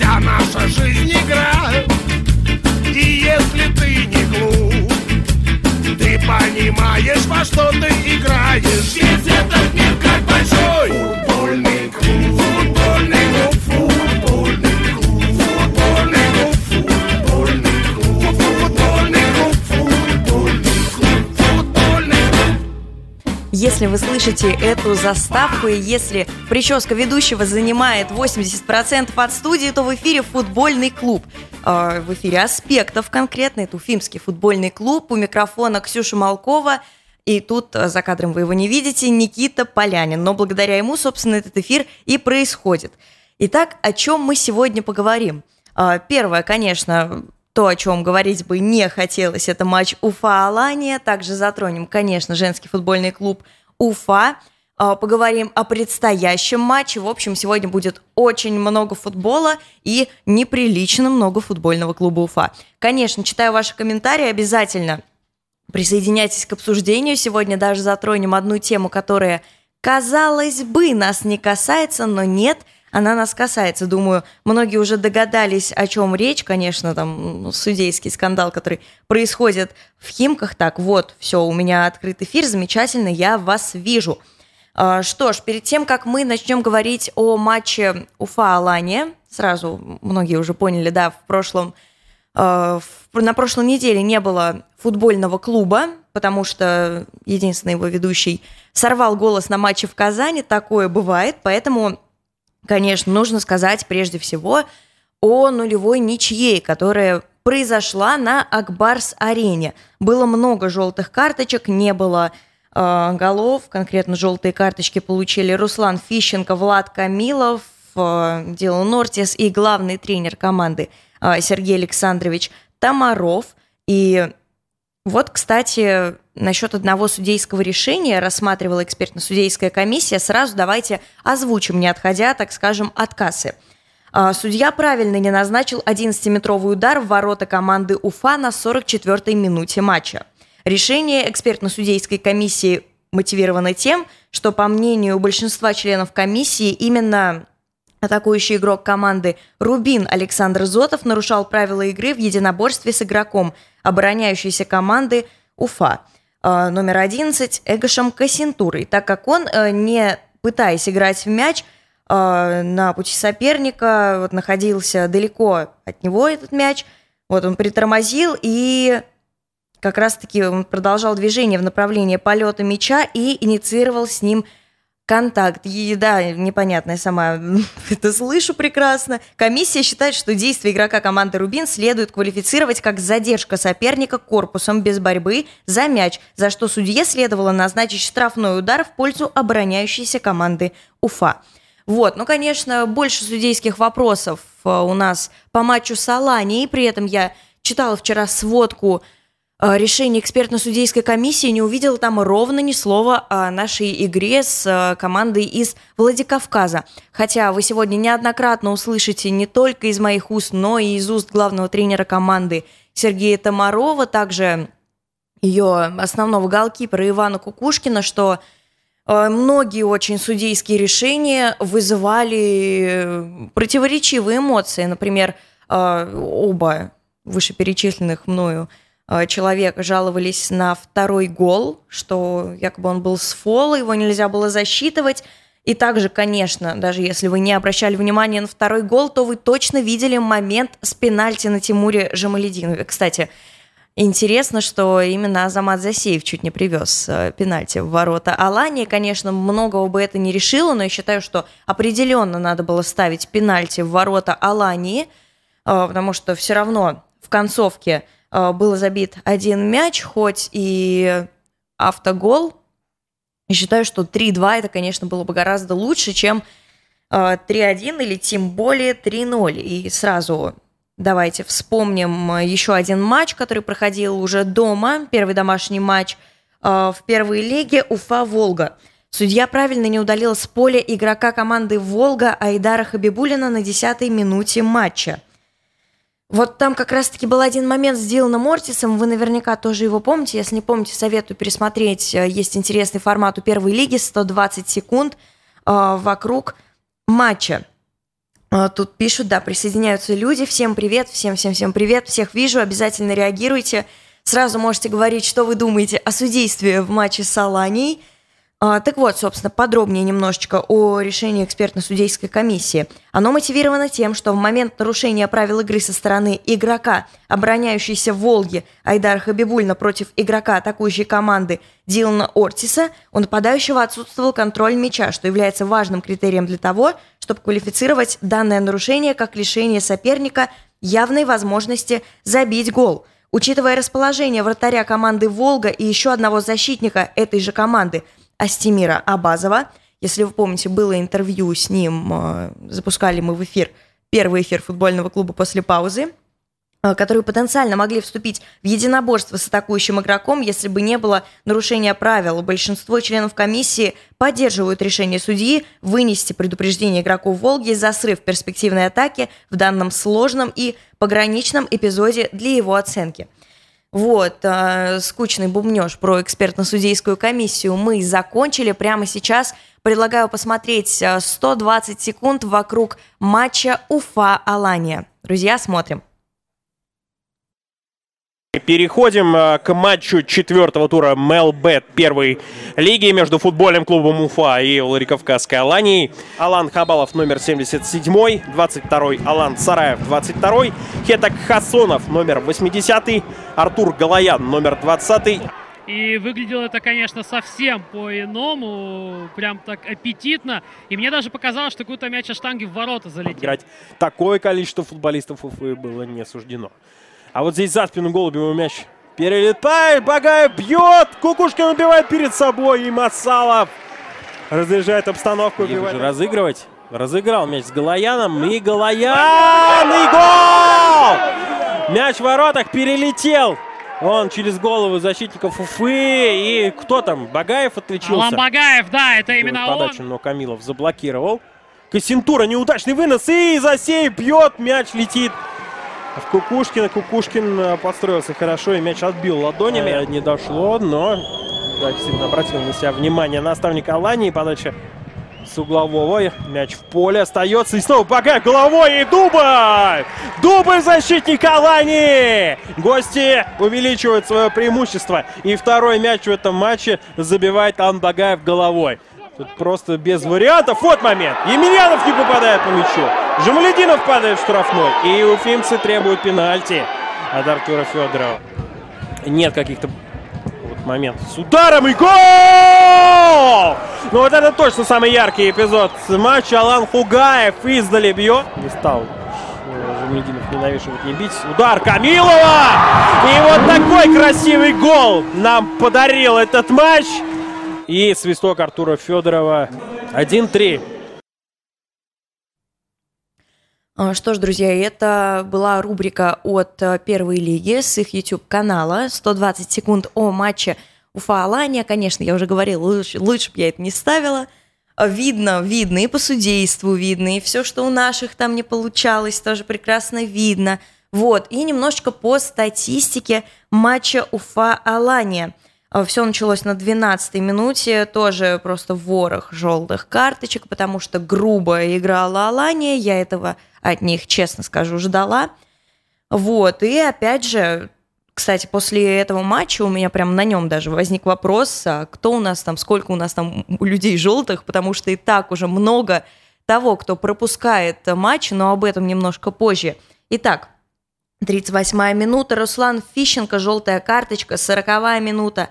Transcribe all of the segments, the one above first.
Вся наша жизнь игра И если ты не глуп Ты понимаешь, во что ты играешь. Весь этот мир как большой Если вы слышите эту заставку, и если прическа ведущего занимает 80% от студии, то в эфире футбольный клуб. Э, В эфире «Аспектов» конкретно, это Уфимский футбольный клуб. У микрофона Ксюша Малкова. И тут э, за кадром вы его не видите, Никита Полянин. Но благодаря ему, собственно, этот эфир и происходит. Итак, о чем мы сегодня поговорим? Э, Первое, конечно, то, о чем говорить бы не хотелось, это матч Уфа-Алания. Также затронем, конечно, женский футбольный клуб Уфа. А, Поговорим о предстоящем матче. В общем, сегодня будет очень много футбола и неприлично много футбольного клуба Уфа. Конечно, читаю ваши комментарии обязательно. Присоединяйтесь к обсуждению. Сегодня даже затронем одну тему, которая, казалось бы, нас не касается, но нет, она нас касается. Думаю, многие уже догадались, о чем речь. Конечно, там ну, судейский скандал, который происходит в Химках. Так, вот, все, у меня открыт эфир, замечательно, я вас вижу. А, Что ж, перед тем, как мы начнем говорить о матче Уфа-Алания, сразу многие уже поняли, да, в прошлом в- на прошлой неделе не было футбольного клуба, потому что единственный его ведущий сорвал голос на матче в Казани. Такое бывает, поэтому, конечно, нужно сказать прежде всего о нулевой ничьей, которая произошла на Акбарс-арене. Было много желтых карточек, не было э, голов. Конкретно желтые карточки получили Руслан Фищенко, Влад Камилов, э, Дилан Нортис и главный тренер команды э, Сергей Александрович Тамаров. И вот, кстати, насчет одного судейского решения рассматривала экспертно-судейская комиссия. Сразу давайте озвучим, не отходя, так скажем, от кассы. А, Судья правильно не назначил 11-метровый удар в ворота команды Уфа на 44-й минуте матча. Решение экспертно-судейской комиссии мотивировано тем, что, по мнению большинства членов комиссии, именно Атакующий игрок команды Рубин Александр Зотов нарушал правила игры в единоборстве с игроком обороняющейся команды Уфа номер 11 Эгошем Кассентурой, так как он, э, не пытаясь играть в мяч, э, на пути соперника вот, находился далеко от него этот мяч, вот он притормозил и как раз-таки он продолжал движение в направлении полета мяча и инициировал с ним контакт. И, да, непонятно, я сама это слышу прекрасно. Комиссия считает, что действия игрока команды «Рубин» следует квалифицировать как задержка соперника корпусом без борьбы за мяч, за что судье следовало назначить штрафной удар в пользу обороняющейся команды «Уфа». Вот, ну, конечно, больше судейских вопросов э, у нас по матчу с Алани, и при этом я читала вчера сводку э, решения экспертно-судейской комиссии, не увидела там ровно ни слова о нашей игре с э, командой из Владикавказа. Хотя вы сегодня неоднократно услышите не только из моих уст, но и из уст главного тренера команды Сергея Тамарова, также ее основного голкипера Ивана Кукушкина, что э, многие очень судейские решения вызывали противоречивые эмоции. Например, оба вышеперечисленных мною э, человека жаловались на второй гол, что якобы он был с фола, его нельзя было засчитывать. И также, конечно, даже если вы не обращали внимания на второй гол, то вы точно видели момент с пенальти на Тимуре Жамалединове. Кстати, Интересно, что именно Азамат Засеев чуть не привез э, пенальти в ворота Алании. Конечно, многого бы это не решило, но я считаю, что определенно надо было ставить пенальти в ворота Алании, э, потому что все равно в концовке был забит один мяч, хоть и автогол. И считаю, что 3-2 это, конечно, было бы гораздо лучше, чем э, 3-1 или тем более 3-0. И сразу давайте вспомним э, еще один матч, который проходил уже дома, первый домашний матч э, в первой лиге Уфа-Волга. Судья правильно не удалил с поля игрока команды «Волга» Айдара Хабибулина на 10-й минуте матча. Вот там как раз-таки был один момент с Диланом Мортисом, вы наверняка тоже его помните. Если не помните, советую пересмотреть. Э, Есть интересный формат у первой лиги, 120 секунд э, вокруг матча. А, тут пишут, да, присоединяются люди. Всем привет, всем-всем-всем привет. Всех вижу, обязательно реагируйте. Сразу можете говорить, что вы думаете о судействе в матче с Аланией. А, так вот, собственно, подробнее немножечко о решении экспертно-судейской комиссии. Оно мотивировано тем, что в момент нарушения правил игры со стороны игрока, обороняющейся в Волге Айдар Хабибульна против игрока атакующей команды Дилана Ортиса, у нападающего отсутствовал контроль мяча, что является важным критерием для того, чтобы квалифицировать данное нарушение как лишение соперника явной возможности забить гол. Учитывая расположение вратаря команды «Волга» и еще одного защитника этой же команды – Астемира Абазова. Если вы помните, было интервью с ним, э, запускали мы в эфир, первый эфир футбольного клуба после паузы, э, которые потенциально могли вступить в единоборство с атакующим игроком, если бы не было нарушения правил. Большинство членов комиссии поддерживают решение судьи вынести предупреждение игроку Волги за срыв перспективной атаки в данном сложном и пограничном эпизоде для его оценки – вот, э, скучный бубнеж про экспертно-судейскую комиссию мы закончили. Прямо сейчас предлагаю посмотреть 120 э, секунд вокруг матча Уфа-Алания. Друзья, смотрим. Переходим э, к матчу четвертого тура МЛБ первой лиги между футбольным клубом Уфа и Владикавказской Аланией. Алан Хабалов номер 77, 22-й Алан Сараев 22-й, Хетак Хасонов номер 80, Артур Галаян номер 20. И выглядело это, конечно, совсем по-иному, прям так аппетитно. И мне даже показалось, что какой-то мяч о штанге в ворота залетел. Играть такое количество футболистов Уфы было не суждено. А вот здесь за спину Голубеву мяч перелетает. Багаев бьет. Кукушкин убивает перед собой. И Масалов разряжает обстановку. Убивает. Разыгрывать. Разыграл мяч с Галаяном. И Галаян! И гол! Мяч в воротах перелетел. Он через голову защитников Уфы. И кто там? Багаев отличился. Алан Багаев, да, это именно подачу, он. но Камилов заблокировал. Кассентура неудачный вынос. И Засей бьет. Мяч летит в Кукушкина. Кукушкин э, подстроился хорошо и мяч отбил ладонями. Э, не дошло, но да, обратил на себя внимание наставник Алании. Подача с углового. Мяч в поле остается. И снова пока головой. И Дубай! Дубай защитник Алании! Гости увеличивают свое преимущество. И второй мяч в этом матче забивает Анбагаев головой. Тут просто без вариантов. Вот момент. Емельянов не попадает по мячу. Жамалединов падает в штрафной. И уфимцы требуют пенальти от Артура Федорова. Нет каких-то вот моментов с ударом и гол! Ну вот это точно самый яркий эпизод матча. Алан Хугаев издали бьет. Не стал Жамалединов ненавешивать не бить. Удар Камилова! И вот такой красивый гол нам подарил этот матч. И свисток Артура Федорова 1-3. А, что ж, друзья, это была рубрика от э, Первой лиги с их YouTube-канала. 120 секунд о матче Уфа-Алания. Конечно, я уже говорила, лучше, лучше бы я это не ставила. Видно, видно, и по судейству видно, и все, что у наших там не получалось, тоже прекрасно видно. Вот, и немножечко по статистике матча Уфа-Алания – Все началось на 12-й минуте, тоже просто ворох желтых карточек, потому что грубо играла Алания, я этого от них, честно скажу, ждала. Вот, и опять же, кстати, после этого матча у меня прям на нем даже возник вопрос, а кто у нас там, сколько у нас там людей желтых, потому что и так уже много того, кто пропускает матч, но об этом немножко позже. Итак, 38-я минута, Руслан Фищенко, желтая карточка, 40-я минута,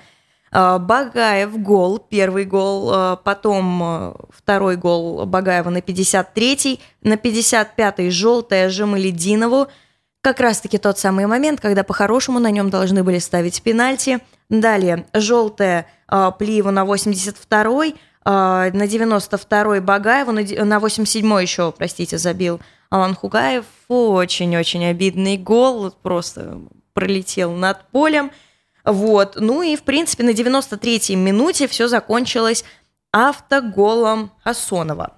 а, Багаев гол, первый гол, а, потом а, второй гол Багаева на 53-й, на 55-й желтая Жемалединову. Как раз-таки тот самый момент, когда по-хорошему на нем должны были ставить пенальти. Далее желтая Плиеву на 82-й, на 92-й Багаеву, на 87-й еще, простите, забил Алан Хугаев. Очень-очень обидный гол, просто пролетел над полем. Вот. Ну и, в принципе, на 93-й минуте все закончилось автоголом Хасонова.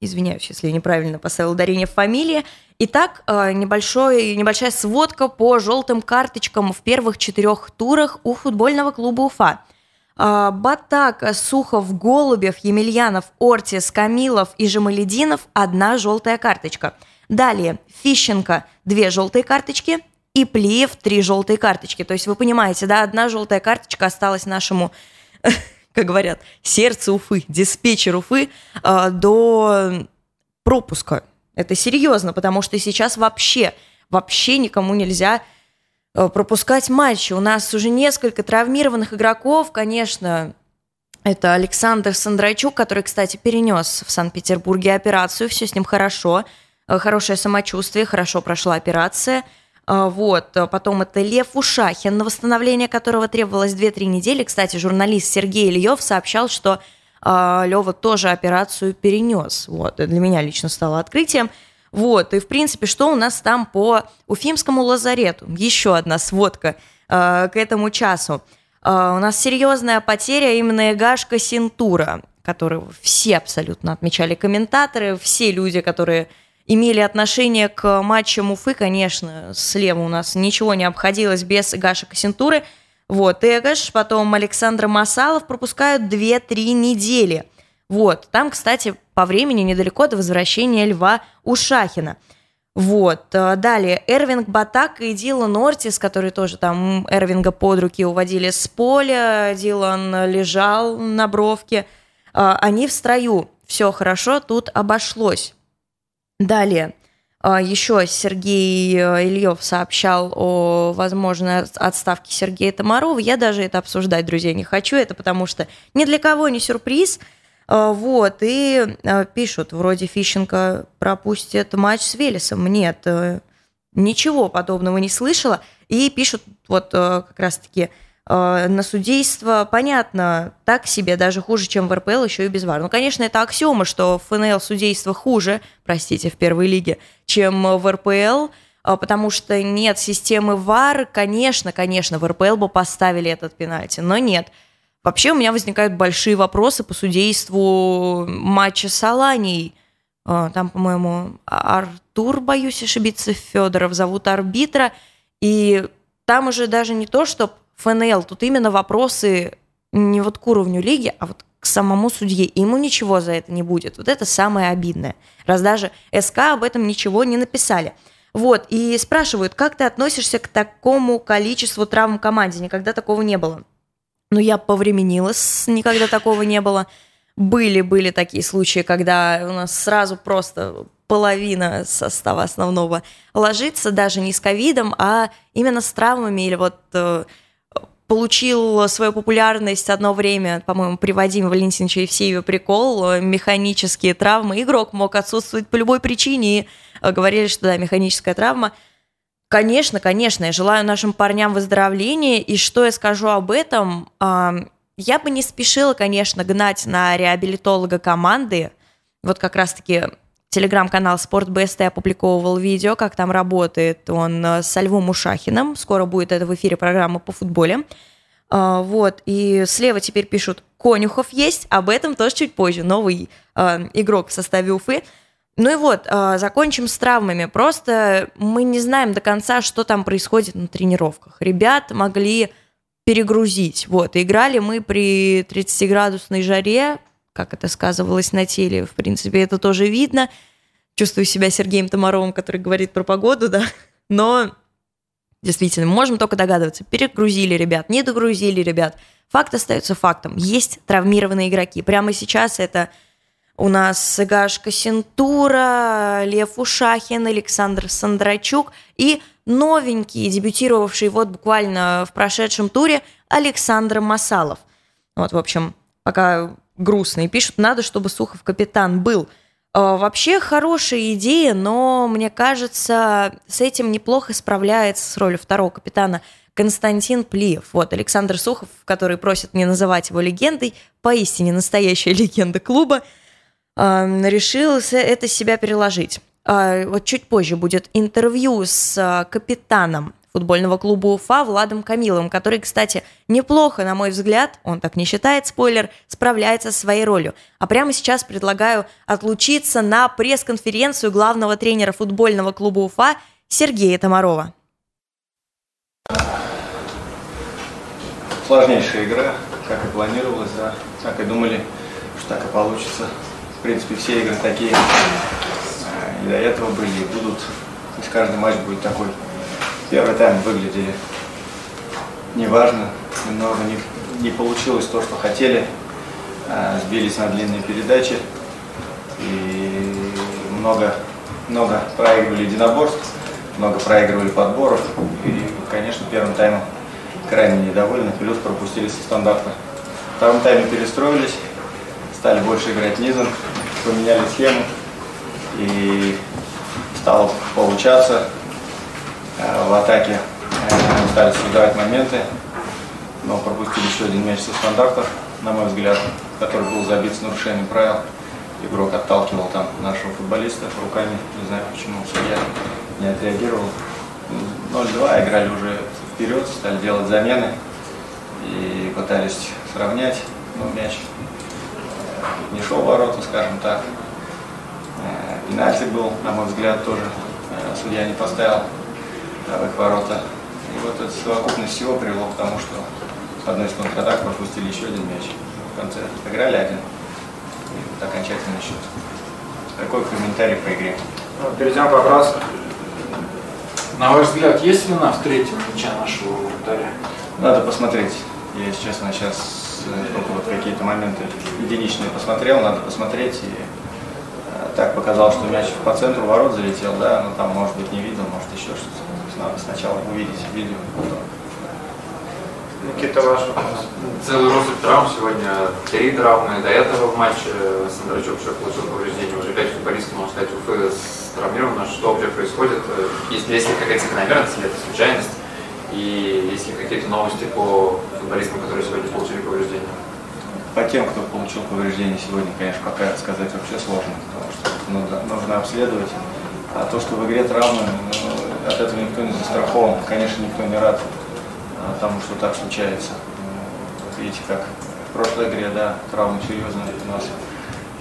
Извиняюсь, если я неправильно поставила ударение в фамилии. Итак, э, небольшой, небольшая сводка по желтым карточкам в первых четырех турах у футбольного клуба Уфа. А, Батака, Сухов, Голубев, Емельянов, Ортис, Камилов и Жемалединов – одна желтая карточка. Далее Фищенко – две желтые карточки, и Плиев – три желтые карточки. То есть вы понимаете, да, одна желтая карточка осталась нашему, как говорят, сердцу Уфы, диспетчер Уфы а, до пропуска. Это серьезно, потому что сейчас вообще, вообще никому нельзя Э, пропускать матчи. У нас уже несколько травмированных игроков, конечно, это Александр Сандрачук, который, кстати, перенес в Санкт-Петербурге операцию, все с ним хорошо, э, хорошее самочувствие, хорошо прошла операция. Э, вот, потом это Лев Ушахин, на восстановление которого требовалось 2-3 недели. Кстати, журналист Сергей Ильев сообщал, что Лева тоже операцию перенес. Вот, для меня лично стало открытием. Вот, и в принципе, что у нас там по Уфимскому лазарету? Еще одна сводка к этому часу. У нас серьезная потеря именно Эгашка Синтура, которого все абсолютно отмечали комментаторы, все люди, которые имели отношение к матчам Уфы, конечно, слева у нас ничего не обходилось без Гаша Кассентуры. Вот, Эгаш, потом Александр Масалов пропускают 2-3 недели – вот, там, кстати, по времени недалеко до возвращения Льва Ушахина. Вот, э, далее Эрвинг Батак и Дилан Ортис, которые тоже там Эрвинга под руки уводили с поля, Дилан лежал на бровке, э, они в строю, все хорошо, тут обошлось. Далее, э, еще Сергей Ильев сообщал о возможной отставке Сергея Тамарова. Я даже это обсуждать, друзья, не хочу. Это потому что ни для кого не сюрприз – а, вот, и а, пишут, вроде Фищенко пропустит матч с Велесом. Нет, э, ничего подобного не слышала. И пишут вот э, как раз-таки э, на судейство, понятно, так себе, даже хуже, чем в РПЛ, еще и без ВАР. Ну, конечно, это аксиома, что в ФНЛ судейство хуже, простите, в первой лиге, чем в РПЛ, а, потому что нет системы ВАР, конечно, конечно, в РПЛ бы поставили этот пенальти, но нет – Вообще у меня возникают большие вопросы по судейству матча с Аланией. А, там, по-моему, Артур, боюсь ошибиться, Федоров зовут арбитра. И там уже даже не то, что ФНЛ, тут именно вопросы не вот к уровню лиги, а вот к самому судье. И ему ничего за это не будет. Вот это самое обидное. Раз даже СК об этом ничего не написали. Вот, и спрашивают, как ты относишься к такому количеству травм в команде? Никогда такого не было. Но я повременилась, никогда такого не было. Были, были такие случаи, когда у нас сразу просто половина состава основного ложится даже не с ковидом, а именно с травмами или вот э, получил свою популярность одно время, по-моему, при Вадиме Валентиновиче Евсееве прикол, механические травмы. Игрок мог отсутствовать по любой причине, и э, говорили, что да, механическая травма – Конечно, конечно, я желаю нашим парням выздоровления, и что я скажу об этом, я бы не спешила, конечно, гнать на реабилитолога команды, вот как раз-таки телеграм-канал Спорт БСТ опубликовывал видео, как там работает он э, со Львом Ушахиным. Скоро будет это в эфире программа по футболе. А, вот, и слева теперь пишут, Конюхов есть, об этом тоже чуть позже. Новый а, игрок в составе Уфы. Ну и вот, а, закончим с травмами. Просто мы не знаем до конца, что там происходит на тренировках. Ребят могли перегрузить. Вот, играли мы при 30-градусной жаре, как это сказывалось на теле, в принципе, это тоже видно. Чувствую себя Сергеем Томаровым, который говорит про погоду, да. Но действительно, можем только догадываться. Перегрузили ребят, не догрузили ребят. Факт остается фактом. Есть травмированные игроки. Прямо сейчас это у нас Гашка Синтура, Лев Ушахин, Александр Сандрачук и новенький, дебютировавший вот буквально в прошедшем туре Александр Масалов. Вот, в общем, пока грустно. И пишут, надо, чтобы Сухов капитан был. А, вообще хорошая идея, но мне кажется, с этим неплохо справляется с ролью второго капитана Константин Плиев. Вот Александр Сухов, который просит не называть его легендой, поистине настоящая легенда клуба – решил это себя переложить. А, вот чуть позже будет интервью с а, капитаном футбольного клуба Уфа Владом Камиловым, который, кстати, неплохо, на мой взгляд, он так не считает, спойлер, справляется со своей ролью. А прямо сейчас предлагаю отлучиться на пресс-конференцию главного тренера футбольного клуба Уфа Сергея Тамарова. Сложнейшая игра, как и планировалось, да, как и думали, что так и получится. В принципе, все игры такие э, и до этого были, и будут. Есть каждый матч будет такой. Первый тайм выглядели неважно, немного не, не получилось то, что хотели. Э, сбились на длинные передачи и много, много проигрывали единоборств, много проигрывали подборов. И, конечно, первым таймом крайне недовольны, плюс пропустили со стандарта. В втором тайме перестроились, стали больше играть низом, поменяли схему и стало получаться в атаке. Э, стали создавать моменты, но пропустили еще один мяч со стандартов, на мой взгляд, который был забит с нарушением правил. Игрок отталкивал там нашего футболиста руками, не знаю почему судья не отреагировал. 0-2, играли уже вперед, стали делать замены и пытались сравнять, но мяч э, не шел в ворота, скажем так. Э, пенальти был, на мой взгляд, тоже э, судья не поставил в их ворота. И вот эта совокупность всего привело к тому, что с одной из контратак пропустили еще один мяч. В конце отыграли один. И вот окончательный счет. Такой комментарий по игре. Ну, перейдем к вопросу. На ваш взгляд, есть вина в третьем мяча нашего вратаря? Надо посмотреть. Я, если честно, сейчас э, только вот какие-то моменты единичные посмотрел, надо посмотреть. И э, так показалось, что мяч по центру ворот залетел, да, но там, может быть, не видел, может, еще что-то. Надо сначала увидеть видео, потом. Никита, ваш вопрос. Целый россыпь травм сегодня. Три травмы. До этого в матче Сандрачок еще получил повреждение. Уже пять футболистов, можно сказать, Уфы травмировано. Что вообще происходит? Есть, есть ли какая-то закономерность или это случайность? И есть ли какие-то новости по футболистам, которые сегодня получили повреждения? По тем, кто получил повреждение сегодня, конечно, пока сказать вообще сложно, потому что нужно, нужно обследовать. А то, что в игре травмы, ну, от этого никто не застрахован. Конечно, никто не рад тому, что так случается. Вот видите, как в прошлой игре, да, травмы серьезные у нас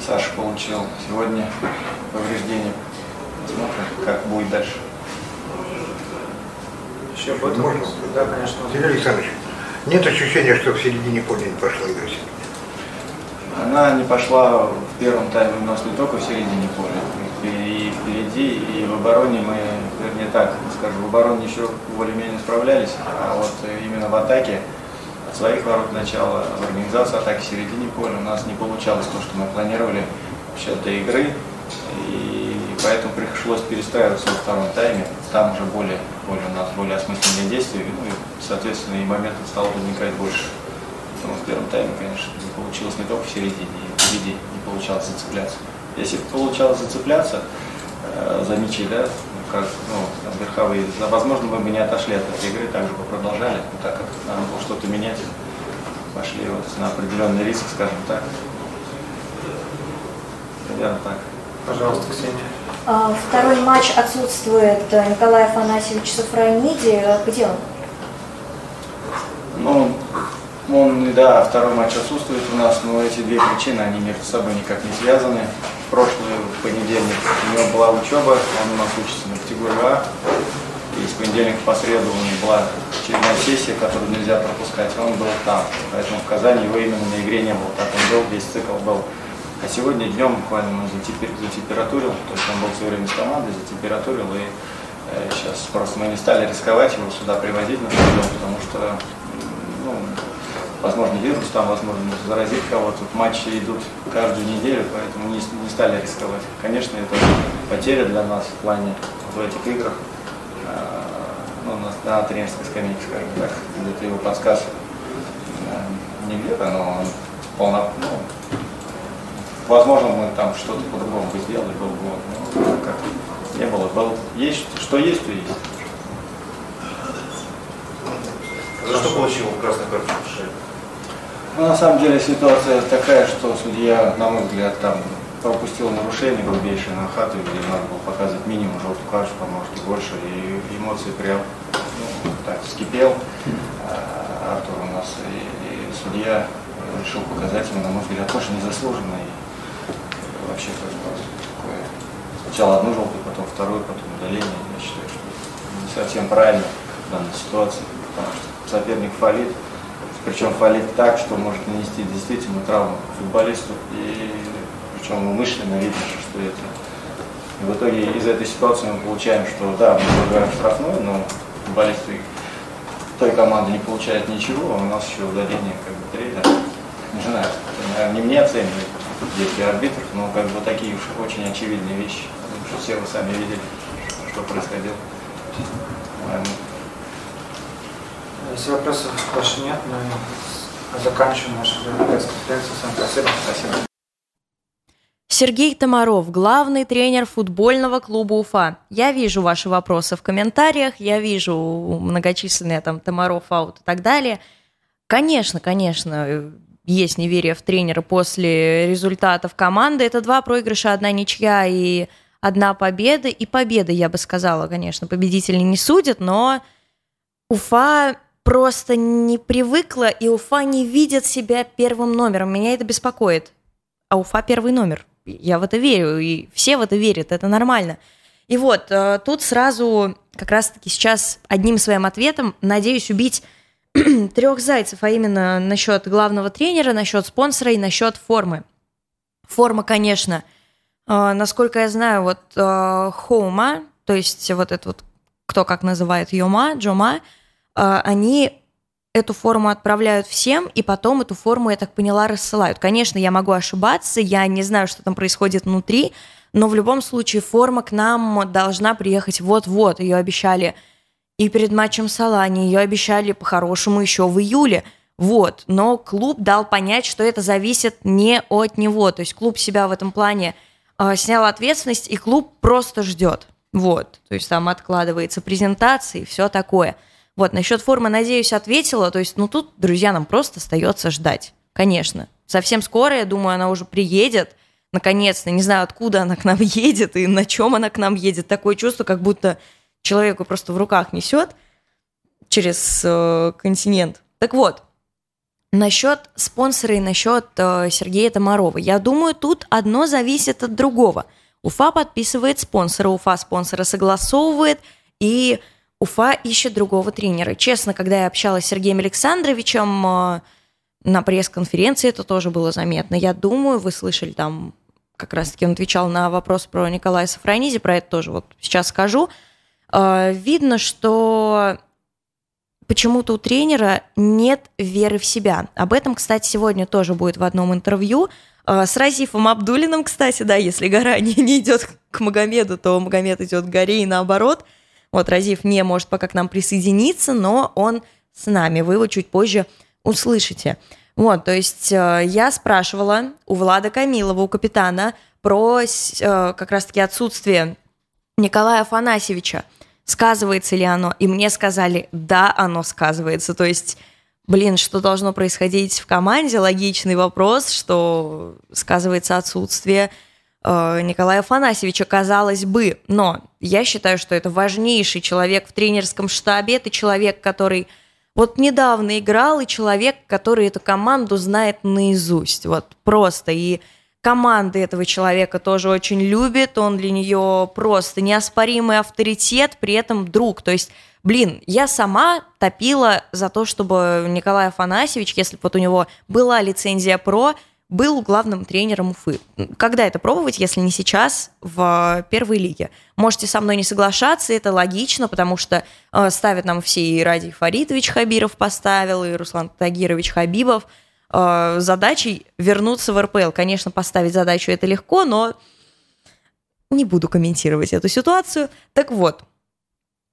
Саша получил. Сегодня повреждение. Смотрим, как будет дальше. Еще будет вопрос? Да, конечно. Сергей Александрович, нет ощущения, что в середине поля не пошла игра сегодня? Она не пошла в первом тайме у нас не только в середине поля, и впереди, и в обороне мы, вернее так, скажем, в обороне еще более-менее справлялись, а вот именно в атаке от своих ворот начала, в организации атаки в середине поля у нас не получалось то, что мы планировали вообще до игры, и поэтому пришлось перестраиваться во втором тайме, там уже более, более у нас более осмысленные действия, ну и, соответственно, и моментов стало возникать больше. Поэтому в первом тайме, конечно, не получилось не только в середине, и впереди не получалось зацепляться. Если бы получалось зацепляться э, за мячи, да, как, ну, там, верховые, возможно, мы бы не отошли от этой игры, также бы продолжали, но так как надо было что-то менять, пошли вот на определенный риск, скажем так. Примерно так. Пожалуйста, Ксения. А, Второй матч отсутствует Николай Афанасьевич Сафрониди. Где он? Ну, он, да, второй матч отсутствует у нас, но эти две причины, они между собой никак не связаны. В прошлый понедельник у него была учеба, он у нас учится на категории А. И с понедельника по среду у него была очередная сессия, которую нельзя пропускать, он был там. Поэтому в Казани его именно на игре не было. Так он был, весь цикл был. А сегодня днем буквально он затемпер, затемпературил, то есть он был все время с командой, затемпературил, и э, сейчас просто мы не стали рисковать его сюда привозить на стадион, потому что ну, возможно, вирус там, возможно, заразить кого-то. Матчи идут каждую неделю, поэтому не, не стали рисковать. Конечно, это потеря для нас в плане в этих играх. Э, ну, на, на тренерской скамейке, скажем так, где-то его подсказ э, не где-то, но он полно, ну, возможно, мы там что-то по-другому бы сделали, был бы вот, ну, как не было. Был, есть, что есть, то есть. За что получил красную карточку? Ну, на самом деле ситуация такая, что судья, на мой взгляд, там пропустил нарушение грубейшее на хату, где надо было показывать минимум желтую карточку, а может и больше, и эмоции прям ну, так вскипел. А, Артур у нас, и, и судья решил показать ему, на мой взгляд, тоже незаслуженно, и вообще то есть, такое, сначала одну желтую, потом вторую, потом удаление, я считаю, что не совсем правильно в данной ситуации, потому что соперник фалит, причем фалит так, что может нанести действительно травму футболисту, и причем умышленно видно, что это. И в итоге из этой ситуации мы получаем, что да, мы выбираем штрафной, но футболисты той команды не получают ничего, а у нас еще удаление как бы тренера. Не знаю, наверное, не мне оценивать действия арбитров, но как бы такие уж очень очевидные вещи. Что все вы сами видели, что происходило. Если вопросов больше нет, мы заканчиваем нашу пресс-конференцию. Спасибо. Спасибо. Сергей Томаров, главный тренер футбольного клуба Уфа. Я вижу ваши вопросы в комментариях, я вижу многочисленные там Томаров аут и так далее. Конечно, конечно, есть неверие в тренера после результатов команды. Это два проигрыша, одна ничья и одна победа. И победа, я бы сказала, конечно, победители не судят, но Уфа просто не привыкла, и Уфа не видит себя первым номером. Меня это беспокоит. А Уфа первый номер. Я в это верю, и все в это верят, это нормально. И вот, э, тут сразу как раз-таки сейчас одним своим ответом надеюсь убить трех зайцев, а именно насчет главного тренера, насчет спонсора и насчет формы. Форма, конечно, э, насколько я знаю, вот э, Хоума, то есть вот это вот, кто как называет Йома, Джома, они эту форму отправляют всем, и потом эту форму, я так поняла, рассылают. Конечно, я могу ошибаться, я не знаю, что там происходит внутри, но в любом случае форма к нам должна приехать вот-вот. Ее обещали и перед матчем Салани, ее обещали по-хорошему еще в июле. Вот, но клуб дал понять, что это зависит не от него. То есть клуб себя в этом плане э, снял ответственность, и клуб просто ждет. Вот, то есть там откладывается презентация и все такое – вот, насчет формы, надеюсь, ответила. То есть, ну тут, друзья, нам просто остается ждать. Конечно. Совсем скоро, я думаю, она уже приедет. Наконец-то, не знаю, откуда она к нам едет и на чем она к нам едет. Такое чувство, как будто человеку просто в руках несет через э, континент. Так вот, насчет спонсора и насчет э, Сергея Томарова. Я думаю, тут одно зависит от другого. Уфа подписывает спонсора, Уфа спонсора согласовывает, и Уфа ищет другого тренера. Честно, когда я общалась с Сергеем Александровичем э, на пресс-конференции, это тоже было заметно. Я думаю, вы слышали там, как раз-таки он отвечал на вопрос про Николая Сафронизи, про это тоже вот сейчас скажу. Э, видно, что почему-то у тренера нет веры в себя. Об этом, кстати, сегодня тоже будет в одном интервью. Э, с Разифом Абдулиным, кстати, да, если гора не, не идет к Магомеду, то Магомед идет к горе и наоборот – вот Разив не может пока к нам присоединиться, но он с нами. Вы его чуть позже услышите. Вот, то есть э, я спрашивала у Влада Камилова, у капитана, про э, как раз-таки отсутствие Николая Афанасьевича. Сказывается ли оно? И мне сказали, да, оно сказывается. То есть, блин, что должно происходить в команде? Логичный вопрос, что сказывается отсутствие Э, Николая Афанасьевича, казалось бы. Но я считаю, что это важнейший человек в тренерском штабе. Это человек, который вот недавно играл, и человек, который эту команду знает наизусть. Вот просто. И команда этого человека тоже очень любит. Он для нее просто неоспоримый авторитет, при этом друг. То есть Блин, я сама топила за то, чтобы Николай Афанасьевич, если бы вот у него была лицензия ПРО, был главным тренером Уфы. Когда это пробовать, если не сейчас, в первой лиге? Можете со мной не соглашаться, это логично, потому что э, ставят нам все, и Ради Фаритович Хабиров поставил, и Руслан Тагирович Хабибов. Э, задачей вернуться в РПЛ. Конечно, поставить задачу это легко, но не буду комментировать эту ситуацию. Так вот,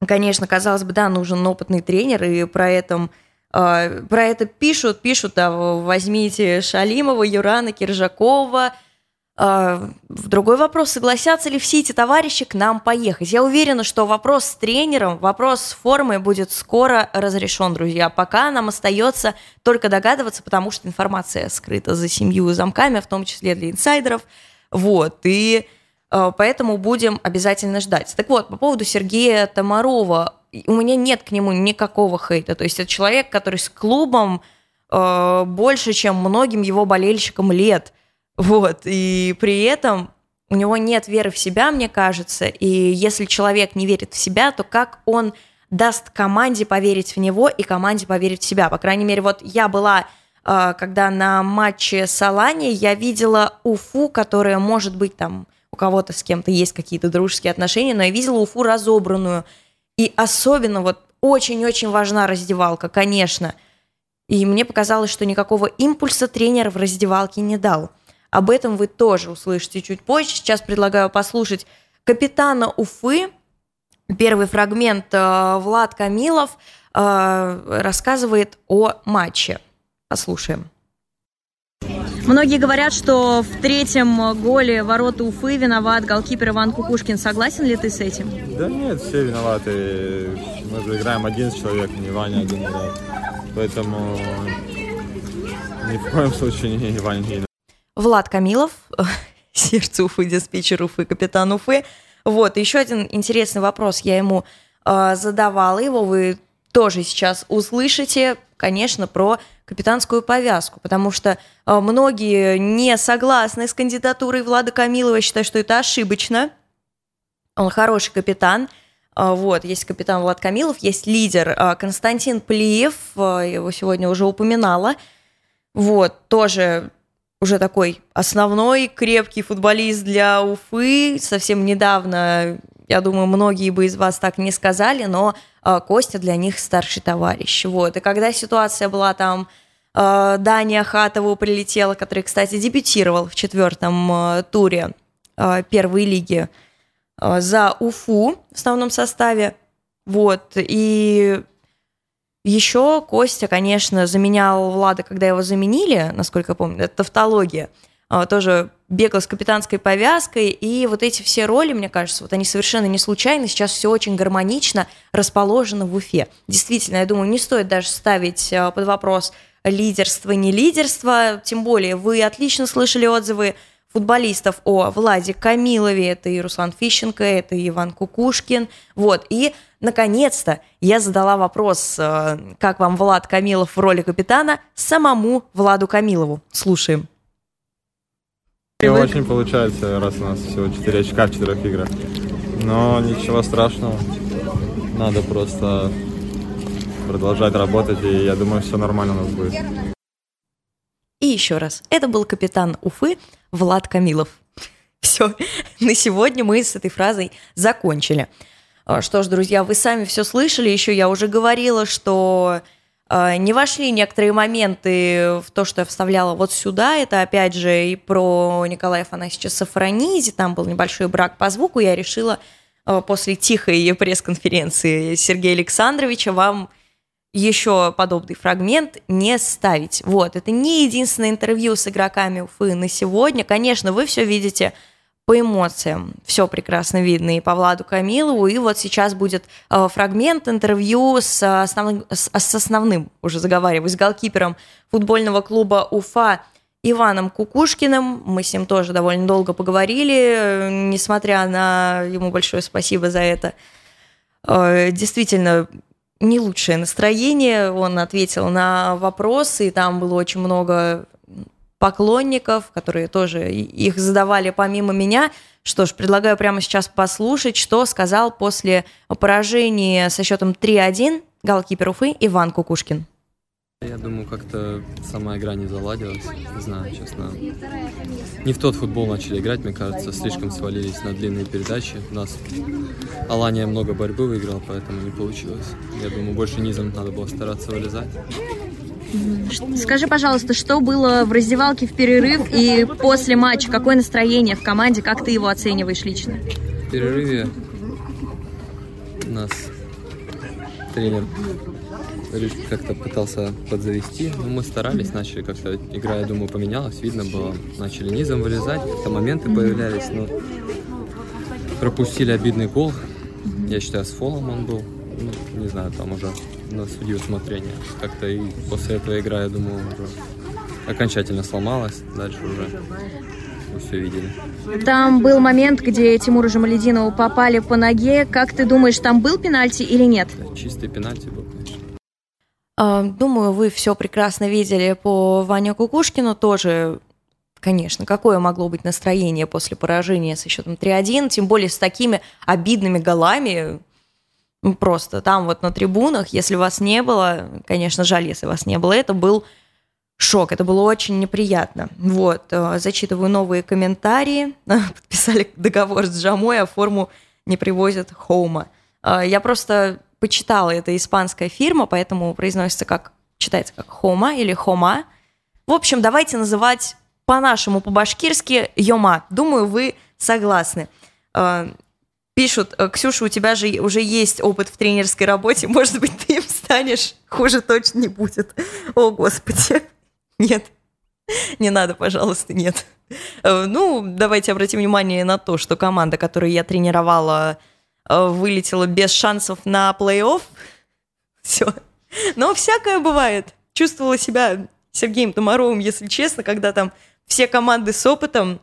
конечно, казалось бы, да, нужен опытный тренер, и про это а, про это пишут, пишут, а возьмите Шалимова, Юрана, Киржакова. А, другой вопрос, согласятся ли все эти товарищи к нам поехать. Я уверена, что вопрос с тренером, вопрос с формой будет скоро разрешен, друзья. Пока нам остается только догадываться, потому что информация скрыта за семью замками, в том числе для инсайдеров. Вот, и а, поэтому будем обязательно ждать. Так вот, по поводу Сергея Томарова у меня нет к нему никакого хейта. То есть это человек, который с клубом э, больше, чем многим его болельщикам лет. Вот. И при этом у него нет веры в себя, мне кажется. И если человек не верит в себя, то как он даст команде поверить в него и команде поверить в себя. По крайней мере, вот я была э, когда на матче с Алани я видела Уфу, которая, может быть, там у кого-то с кем-то есть какие-то дружеские отношения, но я видела Уфу разобранную. И особенно вот очень-очень важна раздевалка, конечно. И мне показалось, что никакого импульса тренер в раздевалке не дал. Об этом вы тоже услышите чуть позже. Сейчас предлагаю послушать капитана Уфы. Первый фрагмент э, Влад Камилов э, рассказывает о матче. Послушаем. Многие говорят, что в третьем голе ворота Уфы виноват голкипер Иван Кукушкин. Согласен ли ты с этим? Да нет, все виноваты. Мы же играем 11 человек, не Ваня один играет. Поэтому ни в коем случае не Ваня не Влад Камилов, сердце Уфы, диспетчер Уфы, капитан Уфы. Вот, еще один интересный вопрос я ему э, задавала, его вы тоже сейчас услышите, конечно, про капитанскую повязку, потому что э, многие не согласны с кандидатурой Влада Камилова, считают, что это ошибочно. Он хороший капитан. Э, вот, есть капитан Влад Камилов, есть лидер э, Константин Плиев, его сегодня уже упоминала. Вот, тоже уже такой основной крепкий футболист для Уфы. Совсем недавно, я думаю, многие бы из вас так не сказали, но а, Костя для них старший товарищ. Вот. И когда ситуация была там, а, Дания Хатову прилетела, который, кстати, дебютировал в четвертом а, туре первой лиги за Уфу в основном составе. Вот. И еще Костя, конечно, заменял Влада, когда его заменили, насколько я помню, это тавтология. Тоже бегал с капитанской повязкой, и вот эти все роли, мне кажется, вот они совершенно не случайны, сейчас все очень гармонично расположено в Уфе. Действительно, я думаю, не стоит даже ставить э, под вопрос лидерство, не лидерство, тем более вы отлично слышали отзывы футболистов о Владе Камилове, это и Руслан Фищенко, это и Иван Кукушкин, вот, и наконец-то я задала вопрос, э, как вам Влад Камилов в роли капитана, самому Владу Камилову. Слушаем. Не очень получается, раз у нас всего 4 очка в 4 играх. Но ничего страшного. Надо просто продолжать работать, и я думаю, все нормально у нас будет. И еще раз, это был капитан Уфы Влад Камилов. Все, на сегодня мы с этой фразой закончили. А, что ж, друзья, вы сами все слышали, еще я уже говорила, что не вошли некоторые моменты в то, что я вставляла вот сюда. Это, опять же, и про Николая Афанасьевича Сафронизи. Там был небольшой брак по звуку. Я решила а, после тихой пресс-конференции Сергея Александровича вам еще подобный фрагмент не ставить. Вот, это не единственное интервью с игроками Уфы на сегодня. Конечно, вы все видите по эмоциям. Все прекрасно видно и по Владу Камилову. И вот сейчас будет э, фрагмент интервью с основным, с, с основным, уже заговариваю, с голкипером футбольного клуба Уфа Иваном Кукушкиным. Мы с ним тоже довольно долго поговорили, несмотря на ему большое спасибо за это. Э, действительно, не лучшее настроение. Он ответил на вопросы, и там было очень много поклонников, которые тоже их задавали помимо меня. Что ж, предлагаю прямо сейчас послушать, что сказал после поражения со счетом 3-1 голкипер Уфы Иван Кукушкин. Я думаю, как-то сама игра не заладилась. Не знаю, честно. Не в тот футбол начали играть, мне кажется. Слишком свалились на длинные передачи. У нас Алания много борьбы выиграл, поэтому не получилось. Я думаю, больше низом надо было стараться вылезать. Скажи, пожалуйста, что было в раздевалке в перерыв и после матча? Какое настроение в команде? Как ты его оцениваешь лично? В перерыве нас тренер как-то пытался подзавести, но мы старались, начали как-то, игра, я думаю, поменялась, видно было, начали низом вылезать, как-то моменты появлялись, но пропустили обидный гол, я считаю, с фолом он был, ну, не знаю, там уже на судью усмотрения. Как-то и после этого игра, я думаю, уже окончательно сломалась. Дальше уже вы все видели. Там был момент, где Тимуру Жамалединову попали по ноге. Как ты думаешь, там был пенальти или нет? Да, чистый пенальти был, конечно. А, думаю, вы все прекрасно видели по Ване Кукушкину тоже. Конечно, какое могло быть настроение после поражения со счетом 3-1, тем более с такими обидными голами. Ну, Просто там вот на трибунах, если вас не было, конечно, жаль, если вас не было, это был шок, это было очень неприятно. Вот, э, зачитываю новые комментарии. Подписали договор с Джамой, а форму не привозят Хоума. Э, Я просто почитала, это испанская фирма, поэтому произносится как, читается как Хома или Хома. В общем, давайте называть по-нашему, по-башкирски Йома. Думаю, вы согласны. Пишут, «Э, Ксюша, у тебя же уже есть опыт в тренерской работе, может быть, ты им станешь, хуже точно не будет. О, Господи. Нет, не надо, пожалуйста, нет. Э, Ну, давайте обратим внимание на то, что команда, которую я тренировала, э, вылетела без шансов на плей-офф. Все. Но всякое бывает. Чувствовала себя Сергеем Томаровым, если честно, когда там все команды с опытом,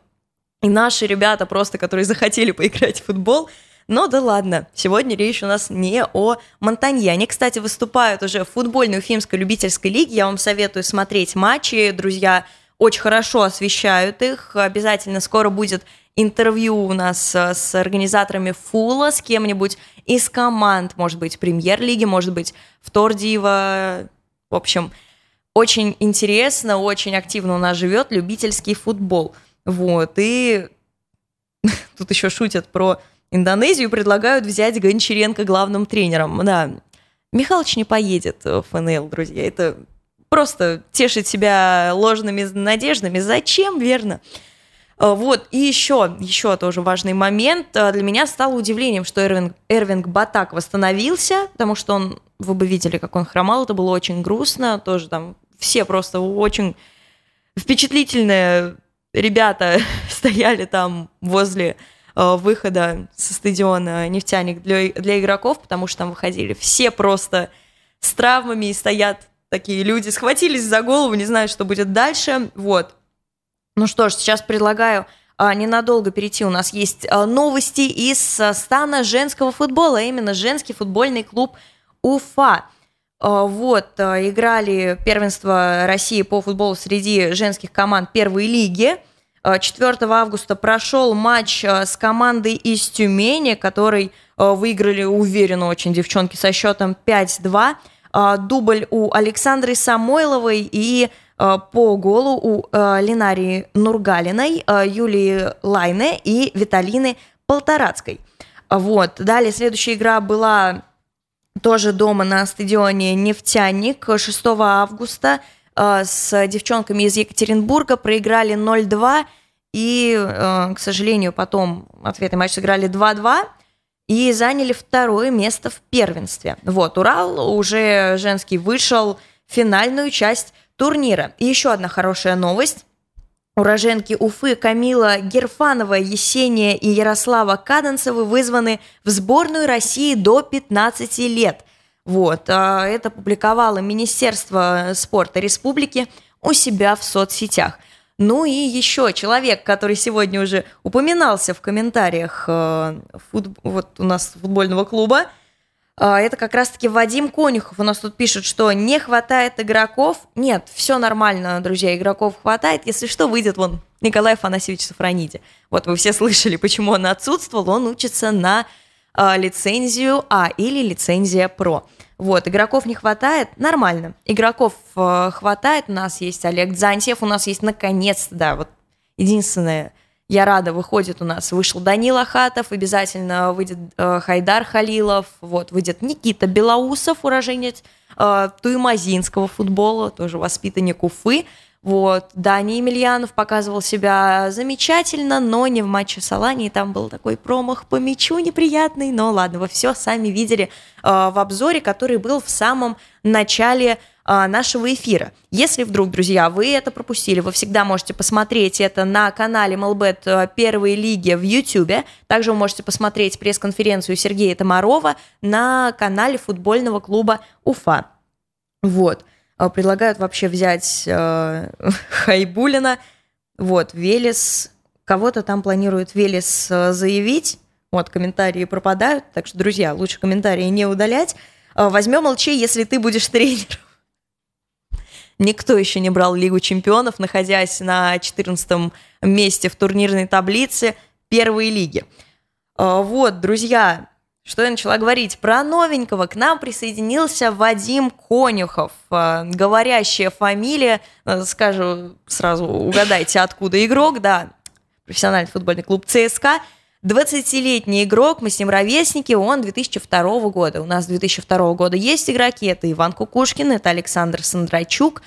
и наши ребята просто, которые захотели поиграть в футбол. Но да ладно, сегодня речь у нас не о Монтанье. Они, кстати, выступают уже в футбольной уфимской любительской лиге. Я вам советую смотреть матчи. Друзья очень хорошо освещают их. Обязательно скоро будет интервью у нас э, с организаторами Фула, с кем-нибудь из команд, может быть, премьер-лиги, может быть, Втордива. В общем, очень интересно, очень активно у нас живет любительский футбол. Вот, и тут еще шутят про Индонезию, предлагают взять Гончаренко главным тренером. Да, Михалыч не поедет в ФНЛ, друзья, это просто тешить себя ложными надеждами. Зачем, верно? А, Вот, и еще, еще тоже важный момент. А, Для меня стало удивлением, что Эрвинг, Эрвинг Батак восстановился, потому что он, вы бы видели, как он хромал, это было очень грустно, тоже там все просто очень впечатлительные ребята стояли там возле э, выхода со стадиона «Нефтяник» для, для игроков, потому что там выходили все просто с травмами и стоят такие люди, схватились за голову, не знаю, что будет дальше. Вот. Ну что ж, сейчас предлагаю а, ненадолго перейти. У нас есть а, новости из а, стана женского футбола, а именно женский футбольный клуб Уфа. А, Вот, а, играли первенство России по футболу среди женских команд первой лиги. А, 4 августа прошел матч а, с командой из Тюмени, который а, выиграли уверенно очень девчонки со счетом 5-2. А, Дубль у Александры Самойловой и а, по голу у а, Ленарии Нургалиной, а, Юлии Лайне и Виталины Полторацкой. А, Вот. Далее следующая игра была тоже дома на стадионе «Нефтяник» 6 августа э, с девчонками из Екатеринбурга проиграли 0-2 и, э, к сожалению, потом ответный матч сыграли 2-2 и заняли второе место в первенстве. Вот, Урал уже женский вышел в финальную часть турнира. И еще одна хорошая новость. Уроженки Уфы Камила Герфанова, Есения и Ярослава Каденцевы вызваны в сборную России до 15 лет. Вот, а, это публиковало Министерство спорта республики у себя в соцсетях. Ну и еще человек, который сегодня уже упоминался в комментариях э, фут- вот у нас футбольного клуба, Это как раз-таки Вадим Конюхов. У нас тут пишет, что не хватает игроков. Нет, все нормально, друзья, игроков хватает. Если что, выйдет вон Николай Афанасьевич Сафрониди. Вот вы все слышали, почему он отсутствовал. Он учится на а, лицензию А или лицензия Про. Вот, игроков не хватает, нормально. Игроков э, хватает, у нас есть Олег Дзантьев, у нас есть наконец-то, да, вот единственное, я рада, выходит у нас, вышел Данил Ахатов, обязательно выйдет э, Хайдар Халилов, вот, выйдет Никита Белоусов, уроженец э, туймазинского футбола, тоже воспитанник Уфы, вот, Дани Емельянов показывал себя замечательно, но не в матче с Аланией, там был такой промах по мячу неприятный, но ладно, вы все сами видели э, в обзоре, который был в самом начале а, нашего эфира. Если вдруг, друзья, вы это пропустили, вы всегда можете посмотреть это на канале MLBet э, первой лиги в YouTube. Также вы можете посмотреть пресс-конференцию Сергея Томарова на канале футбольного клуба Уфа. Вот. А, Предлагают вообще взять э, Хайбулина. Вот, Велес. Кого-то там планирует Велес э, заявить. Вот, комментарии пропадают. Так что, друзья, лучше комментарии не удалять. Возьмем ЛЧ, если ты будешь тренером. Никто еще не брал Лигу чемпионов, находясь на 14 месте в турнирной таблице первой лиги. А, Вот, друзья, что я начала говорить? Про новенького к нам присоединился Вадим Конюхов. Э, говорящая фамилия, э, скажу сразу, угадайте, откуда игрок, да, профессиональный футбольный клуб ЦСКА. 20-летний игрок, мы с ним ровесники, он 2002 года. У нас 2002 года есть игроки, это Иван Кукушкин, это Александр Сандрачук.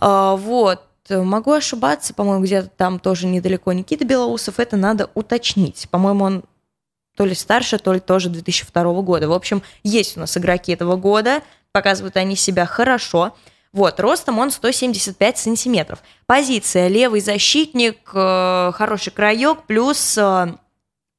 Э, вот, могу ошибаться, по-моему, где-то там тоже недалеко Никита Белоусов, это надо уточнить. По-моему, он то ли старше, то ли тоже 2002 года. В общем, есть у нас игроки этого года, показывают они себя хорошо. Вот, ростом он 175 сантиметров. Позиция левый защитник, э, хороший краек, плюс э,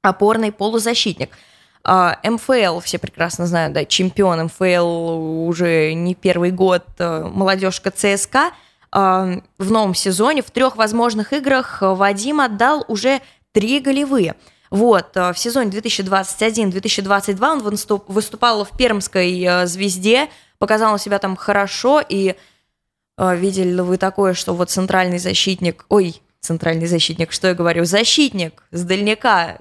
опорный полузащитник. Э, МФЛ, все прекрасно знают, да, чемпион МФЛ уже не первый год, молодежка ЦСКА. В новом сезоне в трех возможных играх Вадим отдал уже три голевые – вот, э, в сезоне 2021-2022 он выступал в Пермской э, «Звезде», показал себя там хорошо, и э, видели ли вы такое, что вот центральный защитник, ой, центральный защитник, что я говорю, защитник с дальняка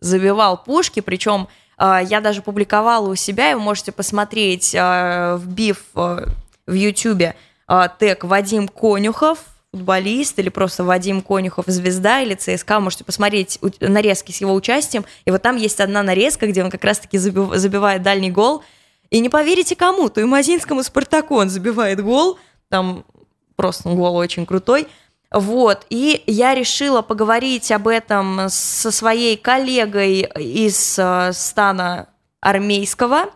забивал пушки, причем я даже публиковала у себя, и вы можете посмотреть, вбив в Ютубе тег Вадим Конюхов, футболист или просто Вадим Конюхов звезда или ЦСКА, можете посмотреть нарезки с его участием, и вот там есть одна нарезка, где он как раз-таки забивает дальний гол, и не поверите кому, то и Мазинскому Спартаку он забивает гол, там просто гол очень крутой, вот, и я решила поговорить об этом со своей коллегой из э, стана армейского,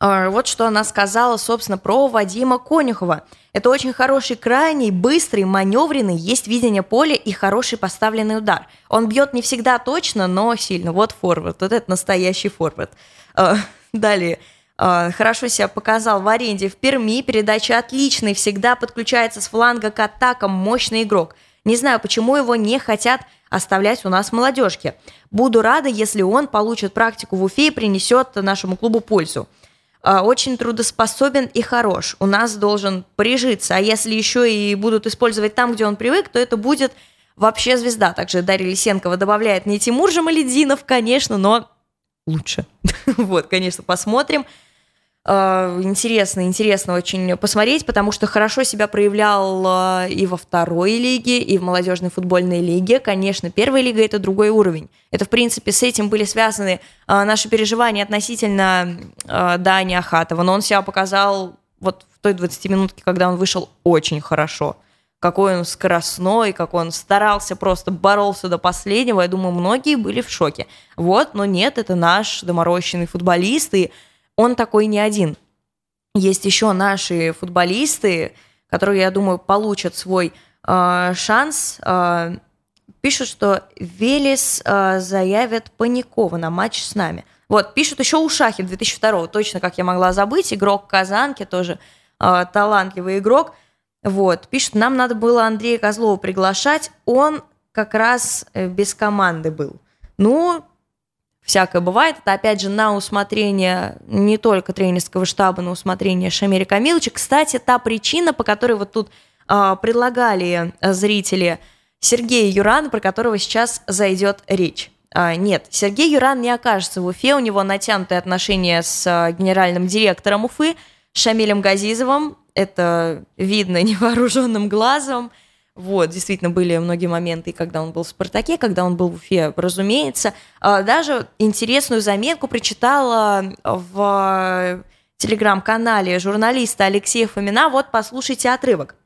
а, вот что она сказала, собственно, про Вадима Конюхова. Это очень хороший крайний, быстрый, маневренный, есть видение поля и хороший поставленный удар. Он бьет не всегда точно, но сильно. Вот форвард, вот это настоящий форвард. А, далее. А, хорошо себя показал в аренде в Перми, передача отличная, всегда подключается с фланга к атакам, мощный игрок. Не знаю, почему его не хотят оставлять у нас в молодежке. Буду рада, если он получит практику в Уфе и принесет нашему клубу пользу. А, очень трудоспособен и хорош. У нас должен прижиться. А если еще и будут использовать там, где он привык, то это будет вообще звезда. Также Дарья Лисенкова добавляет не Тимур же Малединов, конечно, но лучше. вот, конечно, посмотрим. Э, интересно, интересно очень посмотреть, потому что хорошо себя проявлял э, и во второй лиге, и в молодежной футбольной лиге. Конечно, первая лига это другой уровень. Это, в принципе, с этим были связаны э, наши переживания относительно Дани Ахатова, но он себя показал вот в той 20 минутке, когда он вышел очень хорошо. Какой он скоростной, как он старался, просто боролся до последнего. Я думаю, многие были в шоке. Вот, но нет, это наш доморощенный футболист, и он такой не один. Есть еще наши футболисты, которые, я думаю, получат свой э, шанс. Э, пишут, что Велес э, заявит Паникова на матч с нами. Вот, пишут еще Ушахин 2002 точно как я могла забыть, игрок Казанки, тоже э, талантливый игрок. Вот, пишут, нам надо было Андрея Козлова приглашать, он как раз э, без команды был. Ну, всякое бывает. Это, опять же, на усмотрение не только тренерского штаба, на усмотрение Шамиля Камиловича. Кстати, та причина, по которой вот тут э, предлагали зрители Сергея Юрана, про которого сейчас зайдет речь. А, нет, Сергей Юран не окажется в Уфе, у него натянутые отношения с а, генеральным директором Уфы Шамилем Газизовым. Это видно невооруженным глазом. Вот, действительно, были многие моменты, когда он был в «Спартаке», когда он был в Уфе, разумеется. А, даже интересную заметку прочитала в телеграм-канале журналиста Алексея Фомина. Вот, послушайте отрывок.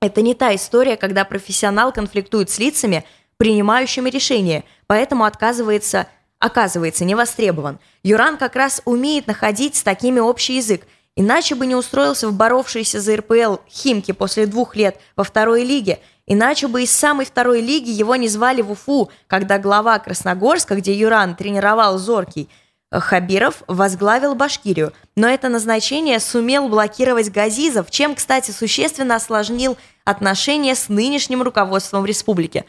Это не та история, когда профессионал конфликтует с лицами, принимающими решения, поэтому отказывается, оказывается невостребован. Юран как раз умеет находить с такими общий язык – Иначе бы не устроился в боровшейся за РПЛ Химки после двух лет во второй лиге. Иначе бы из самой второй лиги его не звали в Уфу, когда глава Красногорска, где Юран тренировал Зоркий, э, Хабиров возглавил Башкирию. Но это назначение сумел блокировать Газизов, чем, кстати, существенно осложнил отношения с нынешним руководством республики.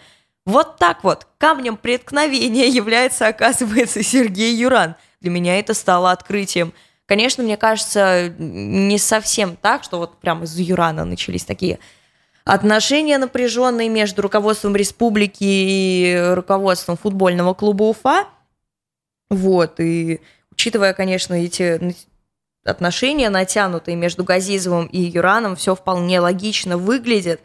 Вот так вот, камнем преткновения является, оказывается, Сергей Юран. Для меня это стало открытием – Конечно, мне кажется, не совсем так, что вот прямо из Юрана начались такие отношения напряженные между руководством республики и руководством футбольного клуба Уфа. Вот, и учитывая, конечно, эти отношения натянутые между Газизовым и Юраном, все вполне логично выглядит.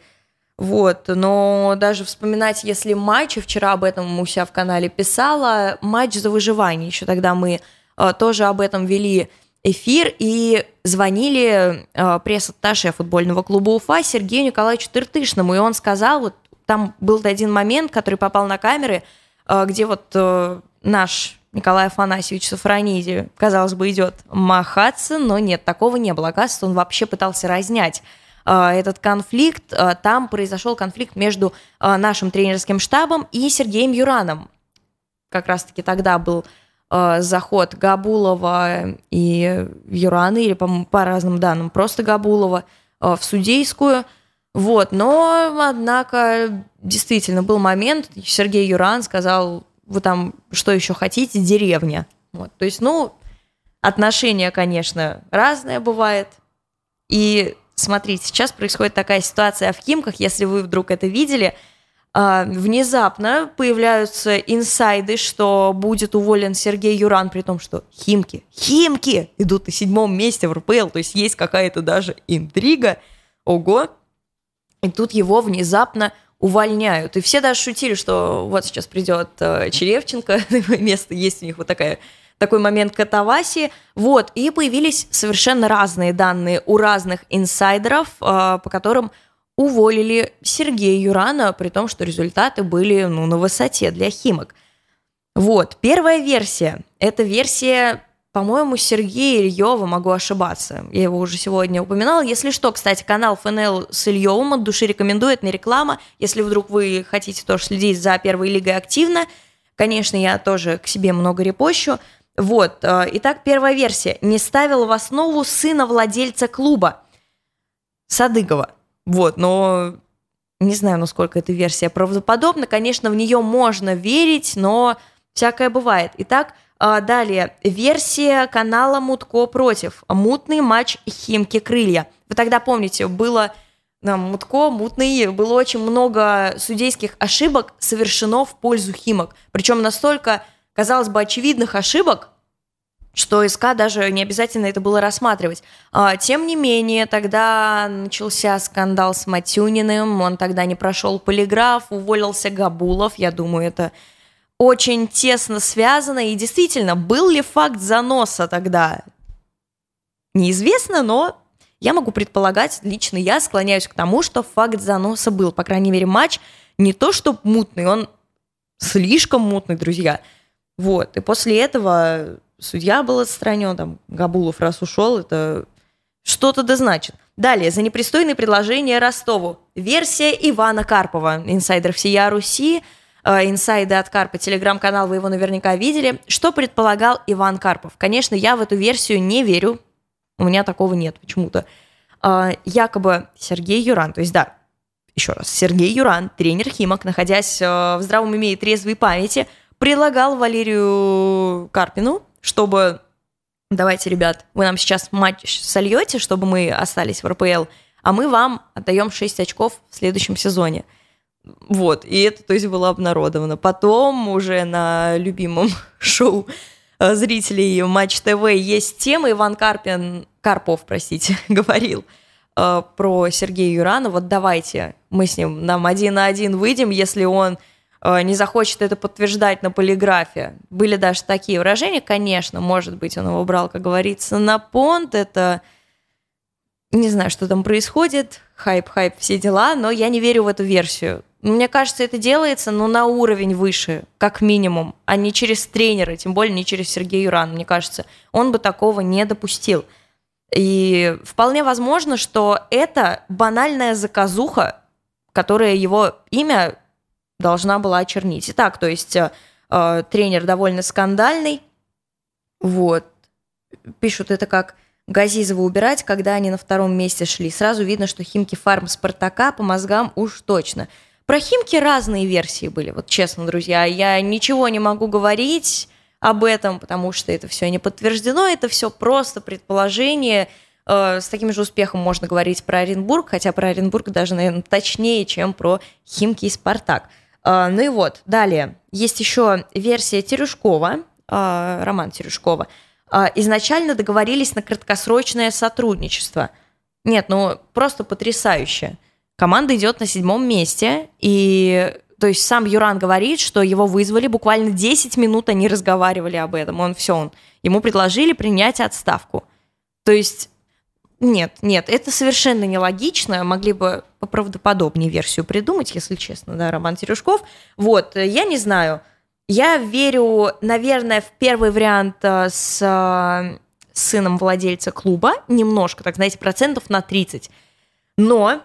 Вот, но даже вспоминать, если матч, вчера об этом у себя в канале писала, матч за выживание, еще тогда мы э, тоже об этом вели эфир и звонили э, пресс-атташе футбольного клуба Уфа Сергею Николаевичу Тыртышному, и он сказал, вот там был один момент, который попал на камеры, э, где вот э, наш Николай Афанасьевич Сафрониди, казалось бы, идет махаться, но нет, такого не было. Оказывается, он вообще пытался разнять э, этот конфликт. Э, там произошел конфликт между э, нашим тренерским штабом и Сергеем Юраном. Как раз-таки тогда был э, заход Габулова и Юрана, или, по, по разным данным, просто Габулова э, в судейскую. Вот, но, однако, действительно, был момент, Сергей Юран сказал, вы там что еще хотите, деревня. Вот, то есть, ну, отношения, конечно, разные бывает. И смотрите, сейчас происходит такая ситуация в Химках, если вы вдруг это видели – внезапно появляются инсайды, что будет уволен Сергей Юран, при том, что Химки, Химки идут на седьмом месте в РПЛ, то есть есть какая-то даже интрига. Ого! И тут его внезапно увольняют. И все даже шутили, что вот сейчас придет э, Черевченко, место есть у них вот такая такой момент катавасии. Вот, и появились совершенно разные данные у разных инсайдеров, э, по которым уволили Сергея Юрана, при том, что результаты были ну, на высоте для Химок. Вот, первая версия. Это версия, по-моему, Сергея Ильева, могу ошибаться. Я его уже сегодня упоминала. Если что, кстати, канал ФНЛ с Ильевым от души рекомендует, не реклама. Если вдруг вы хотите тоже следить за первой лигой активно, конечно, я тоже к себе много репощу. Вот, э, итак, первая версия. Не ставил в основу сына владельца клуба Садыгова. Вот, но не знаю, насколько эта версия правдоподобна. Конечно, в нее можно верить, но всякое бывает. Итак, а, далее. Версия канала Мутко против. Мутный матч Химки Крылья. Вы тогда помните, было да, Мутко, мутный, было очень много судейских ошибок совершено в пользу Химок. Причем настолько, казалось бы, очевидных ошибок, что СК даже не обязательно это было рассматривать. А, тем не менее, тогда начался скандал с Матюниным, он тогда не прошел полиграф, уволился Габулов, я думаю, это очень тесно связано, и действительно, был ли факт заноса тогда? Неизвестно, но я могу предполагать, лично я склоняюсь к тому, что факт заноса был. По крайней мере, матч не то, что мутный, он слишком мутный, друзья. Вот, и после этого судья был отстранен, там, Габулов раз ушел, это что-то да значит. Далее, за непристойные предложения Ростову. Версия Ивана Карпова, инсайдер всея Руси, э, инсайды от Карпа, телеграм-канал, вы его наверняка видели. Что предполагал Иван Карпов? Конечно, я в эту версию не верю, у меня такого нет почему-то. Э, якобы Сергей Юран, то есть да, еще раз, Сергей Юран, тренер Химок, находясь э, в здравом уме и трезвой памяти, предлагал Валерию Карпину чтобы давайте, ребят, вы нам сейчас матч сольете, чтобы мы остались в РПЛ, а мы вам отдаем 6 очков в следующем сезоне. Вот, и это, то есть, было обнародовано. Потом уже на любимом шоу э, зрителей Матч ТВ есть тема. Иван Карпин, Карпов, простите, говорил э, про Сергея Юрана. Вот давайте мы с ним нам один на один выйдем, если он не захочет это подтверждать на полиграфе. Были даже такие выражения, конечно, может быть, он его брал, как говорится, на понт, это не знаю, что там происходит, хайп, хайп, все дела, но я не верю в эту версию. Мне кажется, это делается, но на уровень выше, как минимум, а не через тренера, тем более не через Сергея Юрана, мне кажется. Он бы такого не допустил. И вполне возможно, что это банальная заказуха, которая его имя должна была очернить. Итак, то есть э, э, тренер довольно скандальный. Вот. Пишут это как Газизова убирать, когда они на втором месте шли. Сразу видно, что Химки фарм Спартака по мозгам уж точно. Про Химки разные версии были, вот честно, друзья. Я ничего не могу говорить об этом, потому что это все не подтверждено, это все просто предположение. Э, с таким же успехом можно говорить про Оренбург, хотя про Оренбург даже, наверное, точнее, чем про Химки и Спартак. А, ну и вот, далее. Есть еще версия Терешкова. э, Роман Терешкова, э, изначально договорились на краткосрочное сотрудничество. Нет, ну просто потрясающе. Команда идет на седьмом месте, и то есть сам Юран говорит, что его вызвали, буквально 10 минут они разговаривали об этом. Он все, он, ему предложили принять отставку. То есть нет, нет, это совершенно нелогично. Могли бы поправдоподобнее версию придумать, если честно, да, Роман Терешков. Вот, я не знаю. Я верю, наверное, в первый вариант э, с э, сыном владельца клуба, немножко, так знаете, процентов на 30. Но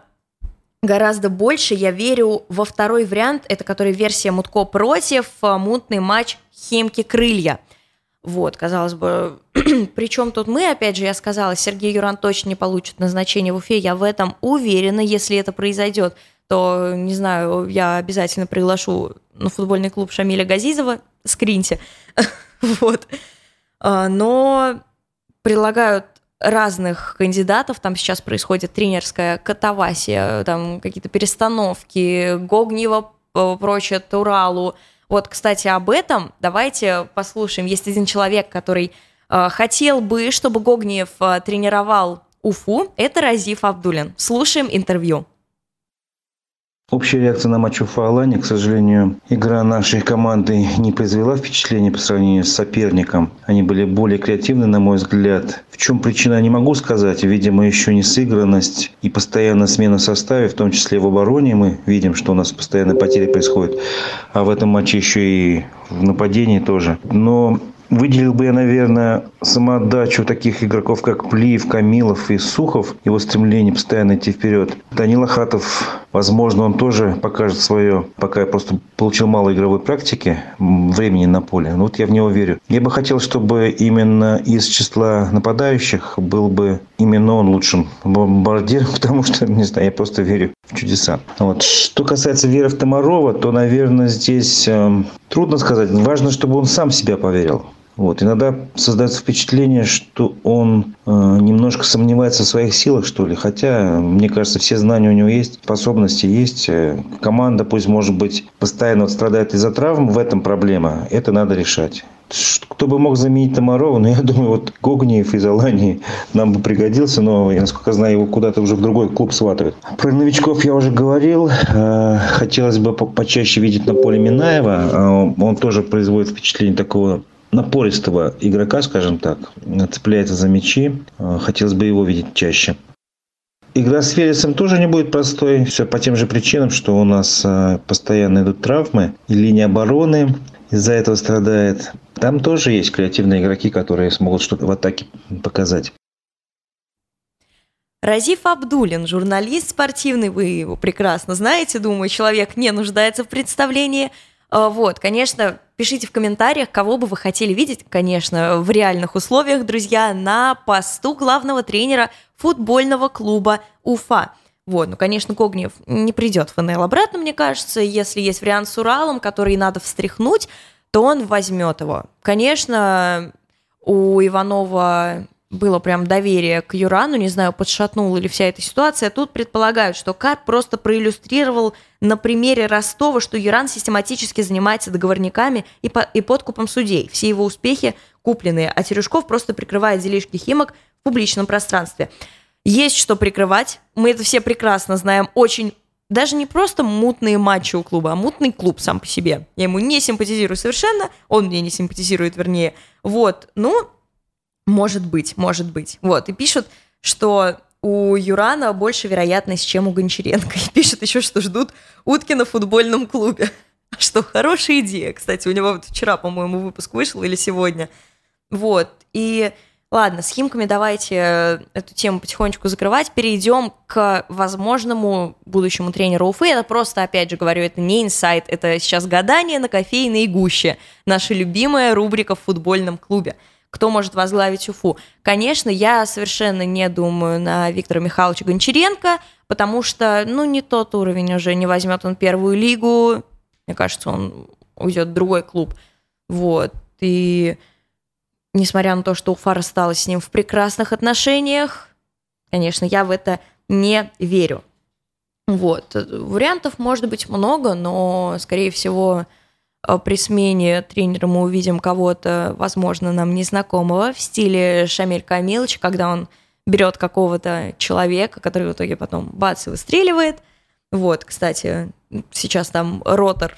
гораздо больше я верю во второй вариант, это который версия Мутко против, э, мутный матч Химки-Крылья. Вот, казалось бы, причем тут мы, опять же, я сказала, Сергей Юран точно не получит назначение в Уфе, я в этом уверена, если это произойдет, то, не знаю, я обязательно приглашу на футбольный клуб Шамиля Газизова, скриньте, вот. А, но предлагают разных кандидатов, там сейчас происходит тренерская катавасия, там какие-то перестановки, Гогнева, прочее, Туралу, вот, кстати, об этом давайте послушаем. Есть один человек, который э, хотел бы, чтобы Гогниев э, тренировал Уфу. Это Разиф Абдулин. Слушаем интервью. Общая реакция на матч Уфа-Алани, к сожалению, игра нашей команды не произвела впечатления по сравнению с соперником. Они были более креативны, на мой взгляд. В чем причина, не могу сказать. Видимо, еще не сыгранность и постоянная смена состава, в том числе в обороне. Мы видим, что у нас постоянно потери происходят. А в этом матче еще и в нападении тоже. Но Выделил бы я, наверное, самоотдачу таких игроков, как Плиев, Камилов и Сухов, его стремление постоянно идти вперед. Данила Хатов, возможно, он тоже покажет свое, пока я просто получил мало игровой практики, времени на поле. Но вот я в него верю. Я бы хотел, чтобы именно из числа нападающих был бы именно он лучшим бомбардиром, потому что, не знаю, я просто верю в чудеса. Вот. Что касается веры в Томарова, то, наверное, здесь э, трудно сказать. Важно, чтобы он сам себя поверил. Вот. Иногда создается впечатление, что он э, немножко сомневается в своих силах, что ли. Хотя, мне кажется, все знания у него есть, способности есть. Э, команда, пусть, может быть, постоянно вот страдает из-за травм, в этом проблема. Это надо решать. Кто бы мог заменить Тамарова, но я думаю, вот Гогниев из Алании нам бы пригодился, но, я, насколько знаю, его куда-то уже в другой клуб сватывают. Про новичков я уже говорил. Э, хотелось бы почаще видеть на поле Минаева. Он тоже производит впечатление такого напористого игрока, скажем так, цепляется за мячи. Э, хотелось бы его видеть чаще. Игра с Велесом тоже не будет простой. Все по тем же причинам, что у нас э, постоянно идут травмы. И линия обороны из-за этого страдает. Там тоже есть креативные игроки, которые смогут что-то в атаке показать. Разиф Абдулин, журналист спортивный, вы его прекрасно знаете, думаю, человек не нуждается в представлении – вот, конечно, пишите в комментариях, кого бы вы хотели видеть, конечно, в реальных условиях, друзья, на посту главного тренера футбольного клуба Уфа. Вот, ну, конечно, Когнев не придет в ФНЛ обратно, мне кажется. Если есть вариант с Уралом, который надо встряхнуть, то он возьмет его. Конечно, у Иванова было прям доверие к Юрану, не знаю, подшатнула ли вся эта ситуация. Тут предполагают, что Карп просто проиллюстрировал на примере Ростова, что Юран систематически занимается договорниками и, по, и подкупом судей. Все его успехи купленные, а Терешков просто прикрывает делишки Химок в публичном пространстве. Есть что прикрывать, мы это все прекрасно знаем, очень даже не просто мутные матчи у клуба, а мутный клуб сам по себе. Я ему не симпатизирую совершенно, он мне не симпатизирует, вернее. Вот, ну, может быть, может быть. Вот, и пишут, что у Юрана больше вероятность, чем у Гончаренко. И пишут еще, что ждут утки на футбольном клубе. Что хорошая идея. Кстати, у него вот вчера, по-моему, выпуск вышел или сегодня. Вот. И ладно, с Химками давайте эту тему потихонечку закрывать. Перейдем к возможному будущему тренеру Уфы. Это просто, опять же говорю, это не инсайт, это сейчас гадание на кофейной гуще. Наша любимая рубрика в футбольном клубе кто может возглавить Уфу. Конечно, я совершенно не думаю на Виктора Михайловича Гончаренко, потому что, ну, не тот уровень уже, не возьмет он первую лигу, мне кажется, он уйдет в другой клуб. Вот. И несмотря на то, что Уфа рассталась с ним в прекрасных отношениях, конечно, я в это не верю. Вот. Вариантов может быть много, но, скорее всего, при смене тренера мы увидим кого-то, возможно, нам незнакомого в стиле Шамиль Камилович, когда он берет какого-то человека, который в итоге потом бац и выстреливает. Вот, кстати, сейчас там Ротор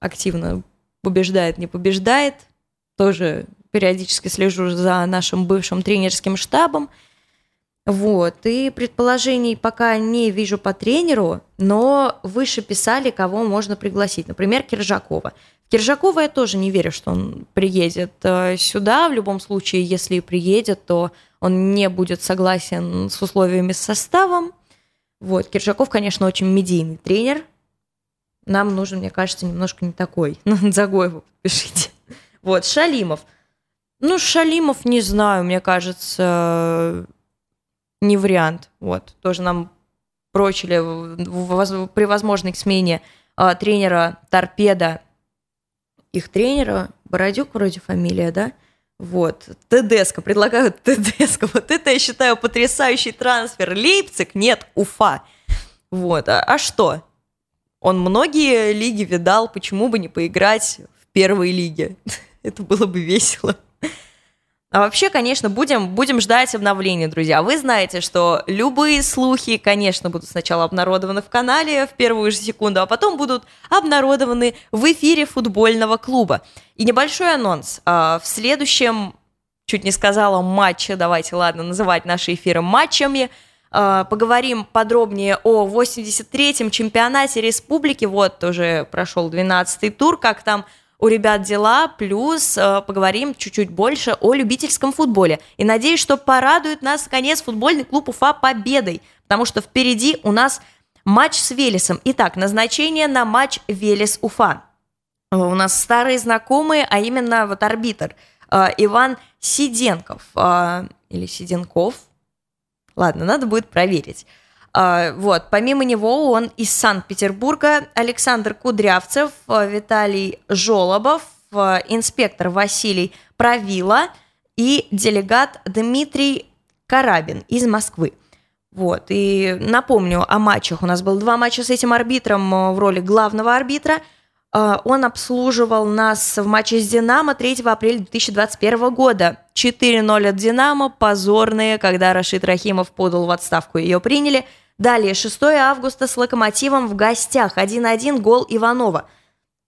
активно побеждает, не побеждает. Тоже периодически слежу за нашим бывшим тренерским штабом. Вот, и предположений пока не вижу по тренеру, но выше писали, кого можно пригласить. Например, Киржакова. Киржакова я тоже не верю, что он приедет э, сюда. В любом случае, если и приедет, то он не будет согласен с условиями составом. Вот, Киржаков, конечно, очень медийный тренер. Нам нужен, мне кажется, немножко не такой. Ну, Загоеву подпишите. Вот, Шалимов. Ну, Шалимов, не знаю, мне кажется, не вариант. Вот, тоже нам прочили при возможной смене а, тренера Торпеда, их тренера, Бородюк вроде фамилия, да? Вот, ТДСК, предлагают ТДСК. Вот это я считаю потрясающий трансфер. Лейпциг, нет, Уфа. Вот, а, а что? Он многие лиги видал, почему бы не поиграть в первой лиге? Это было бы весело. А вообще, конечно, будем, будем ждать обновления, друзья. Вы знаете, что любые слухи, конечно, будут сначала обнародованы в канале в первую же секунду, а потом будут обнародованы в эфире футбольного клуба. И небольшой анонс. А, в следующем, чуть не сказала, матче, давайте, ладно, называть наши эфиры матчами, а, поговорим подробнее о 83-м чемпионате республики. Вот уже прошел 12-й тур, как там у ребят дела, плюс э, поговорим чуть-чуть больше о любительском футболе. И надеюсь, что порадует нас, наконец, футбольный клуб Уфа победой, потому что впереди у нас матч с Велесом. Итак, назначение на матч Велес-Уфа. У нас старые знакомые, а именно вот арбитр э, Иван Сиденков э, или Сиденков. Ладно, надо будет проверить. А, вот, помимо него он из Санкт-Петербурга Александр Кудрявцев, а, Виталий Жолобов, а, инспектор Василий Правила и делегат Дмитрий Карабин из Москвы. Вот, и напомню о матчах. У нас было два матча с этим арбитром в роли главного арбитра. Он обслуживал нас в матче с «Динамо» 3 апреля 2021 года. 4-0 от «Динамо», позорные, когда Рашид Рахимов подал в отставку, ее приняли – Далее, 6 августа с «Локомотивом» в гостях. 1-1 гол Иванова.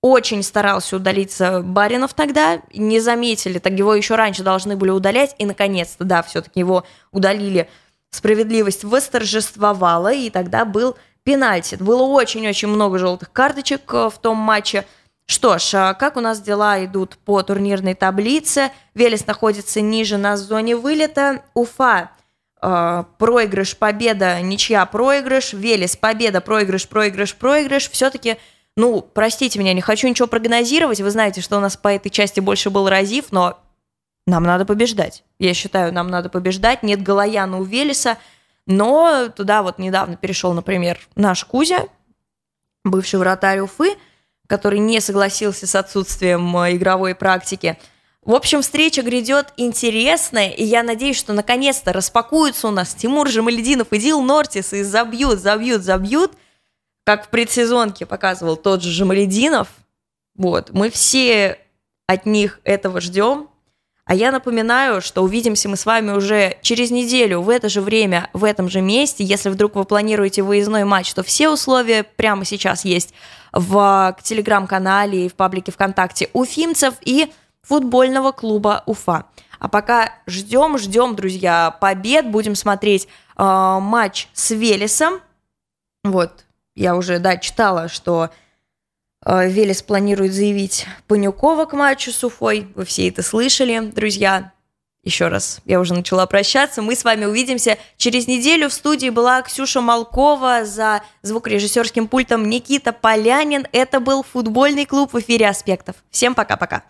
Очень старался удалиться Баринов тогда, не заметили, так его еще раньше должны были удалять, и наконец-то, да, все-таки его удалили. Справедливость восторжествовала, и тогда был пенальти. Было очень-очень много желтых карточек э, в том матче. Что ж, а как у нас дела идут по турнирной таблице? Велес находится ниже на зоне вылета. Уфа проигрыш, победа, ничья, проигрыш, Велес, победа, проигрыш, проигрыш, проигрыш, все-таки, ну, простите меня, не хочу ничего прогнозировать, вы знаете, что у нас по этой части больше был разив, но нам надо побеждать. Я считаю, нам надо побеждать, нет Галаяна у Велеса, но туда вот недавно перешел, например, наш Кузя, бывший вратарь Уфы, который не согласился с отсутствием э, игровой практики – в общем, встреча грядет интересная, и я надеюсь, что наконец-то распакуются у нас Тимур Жамалединов и Дил Нортис и забьют, забьют, забьют, как в предсезонке показывал тот же Жамалединов. Вот, мы все от них этого ждем. А я напоминаю, что увидимся мы с вами уже через неделю в это же время, в этом же месте. Если вдруг вы планируете выездной матч, то все условия прямо сейчас есть в телеграм-канале и в паблике ВКонтакте Уфимцев и футбольного клуба Уфа. А пока ждем, ждем, друзья, побед. Будем смотреть э, матч с Велесом. Вот, я уже, да, читала, что э, Велес планирует заявить Панюкова к матчу с Уфой. Вы все это слышали, друзья. Еще раз, я уже начала прощаться. Мы с вами увидимся через неделю. В студии была Ксюша Малкова, за звукорежиссерским пультом Никита Полянин. Это был футбольный клуб в эфире «Аспектов». Всем пока-пока.